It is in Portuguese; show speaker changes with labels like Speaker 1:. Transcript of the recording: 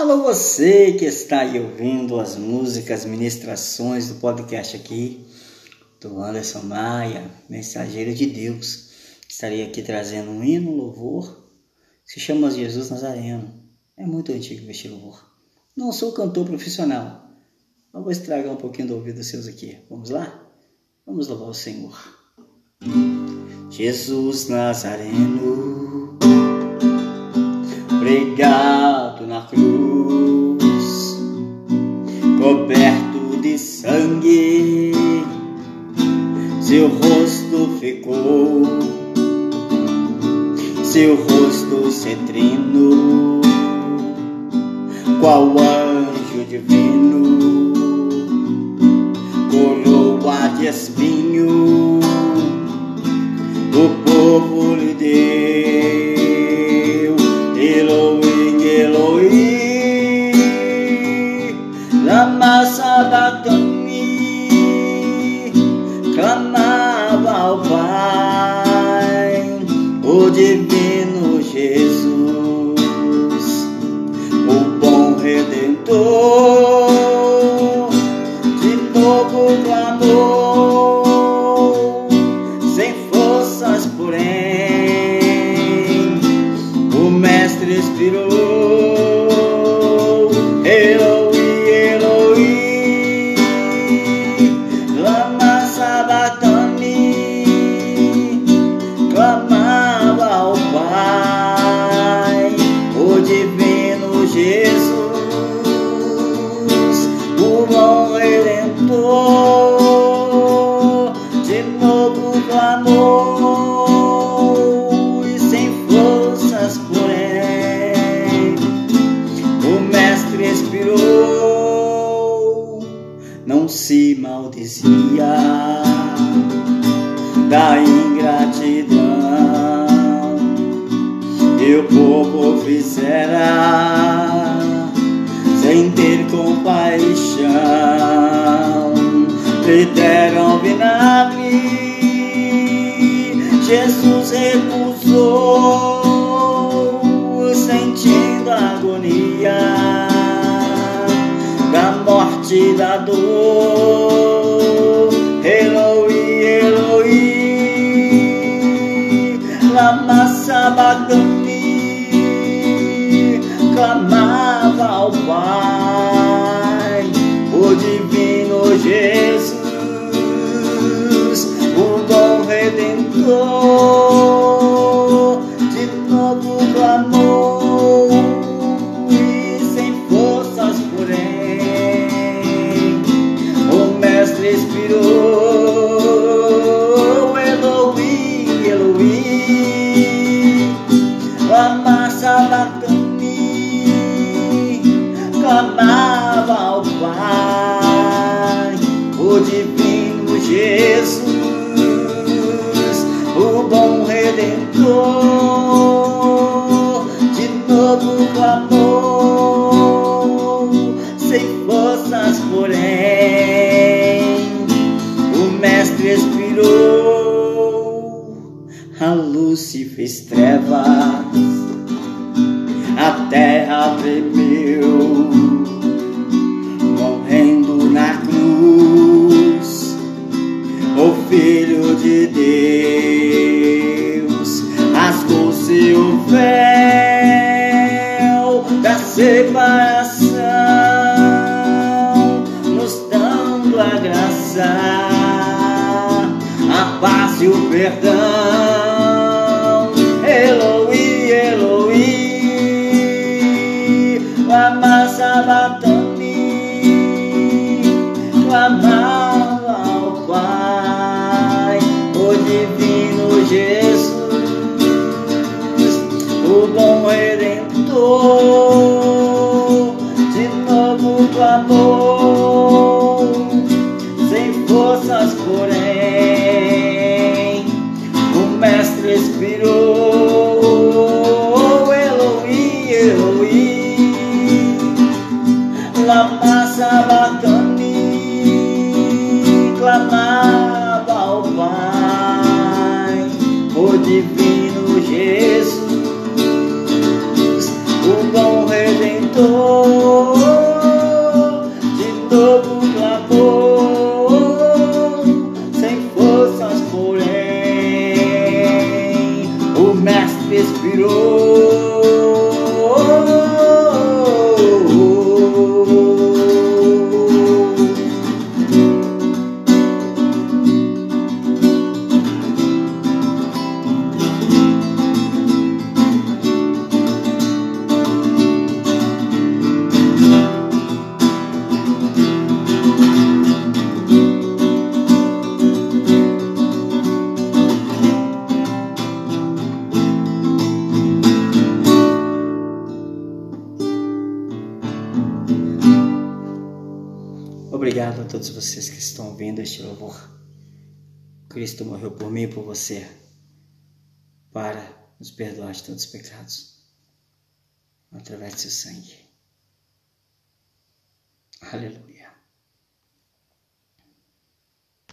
Speaker 1: Alô, você que está aí ouvindo as músicas, ministrações do podcast aqui, do Anderson Maia, mensageiro de Deus. Estarei aqui trazendo um hino, louvor, se chama Jesus Nazareno. É muito antigo este louvor. Não sou cantor profissional, mas vou estragar um pouquinho do ouvido seus aqui. Vamos lá? Vamos louvar o Senhor. Jesus Nazareno, pregado na cruz, sangue, seu rosto ficou, seu rosto cetrino, qual anjo divino, coroa de espinho o povo lhe deu. Divino Jesus, o bom Redentor, de novo clamou sem forças, porém, sem forças, porém, o Mestre expirou, não se maldizia da ingratidão que o povo fizera sem ter compaixão. Lhe deram vinagre, Jesus recusou, sentindo a agonia da morte da dor. Eloi, Eloi, lama sabatani, clamava ao Pai, o divino Jesus, De novo clamou e sem forças, porém, o Mestre expirou. Eloi, Eloi, lama sabatani, clamava ao Pai, o divino Jesus, Redentor, de novo clamou, sem forças, porém, o Mestre expirou, a luz se trevas, a terra tremeu, separação, nos dando a graça, a paz e o perdão. Eloi, Eloi, lama sabatani, clamava ao Pai, o divino Jesus, o bom Redentor, sabatani, clamava ao Pai, o divino Jesus, o bom Redentor. Obrigado a todos vocês que estão ouvindo este louvor. Cristo morreu por mim e por você para nos perdoar de todos os pecados através do seu sangue. Aleluia.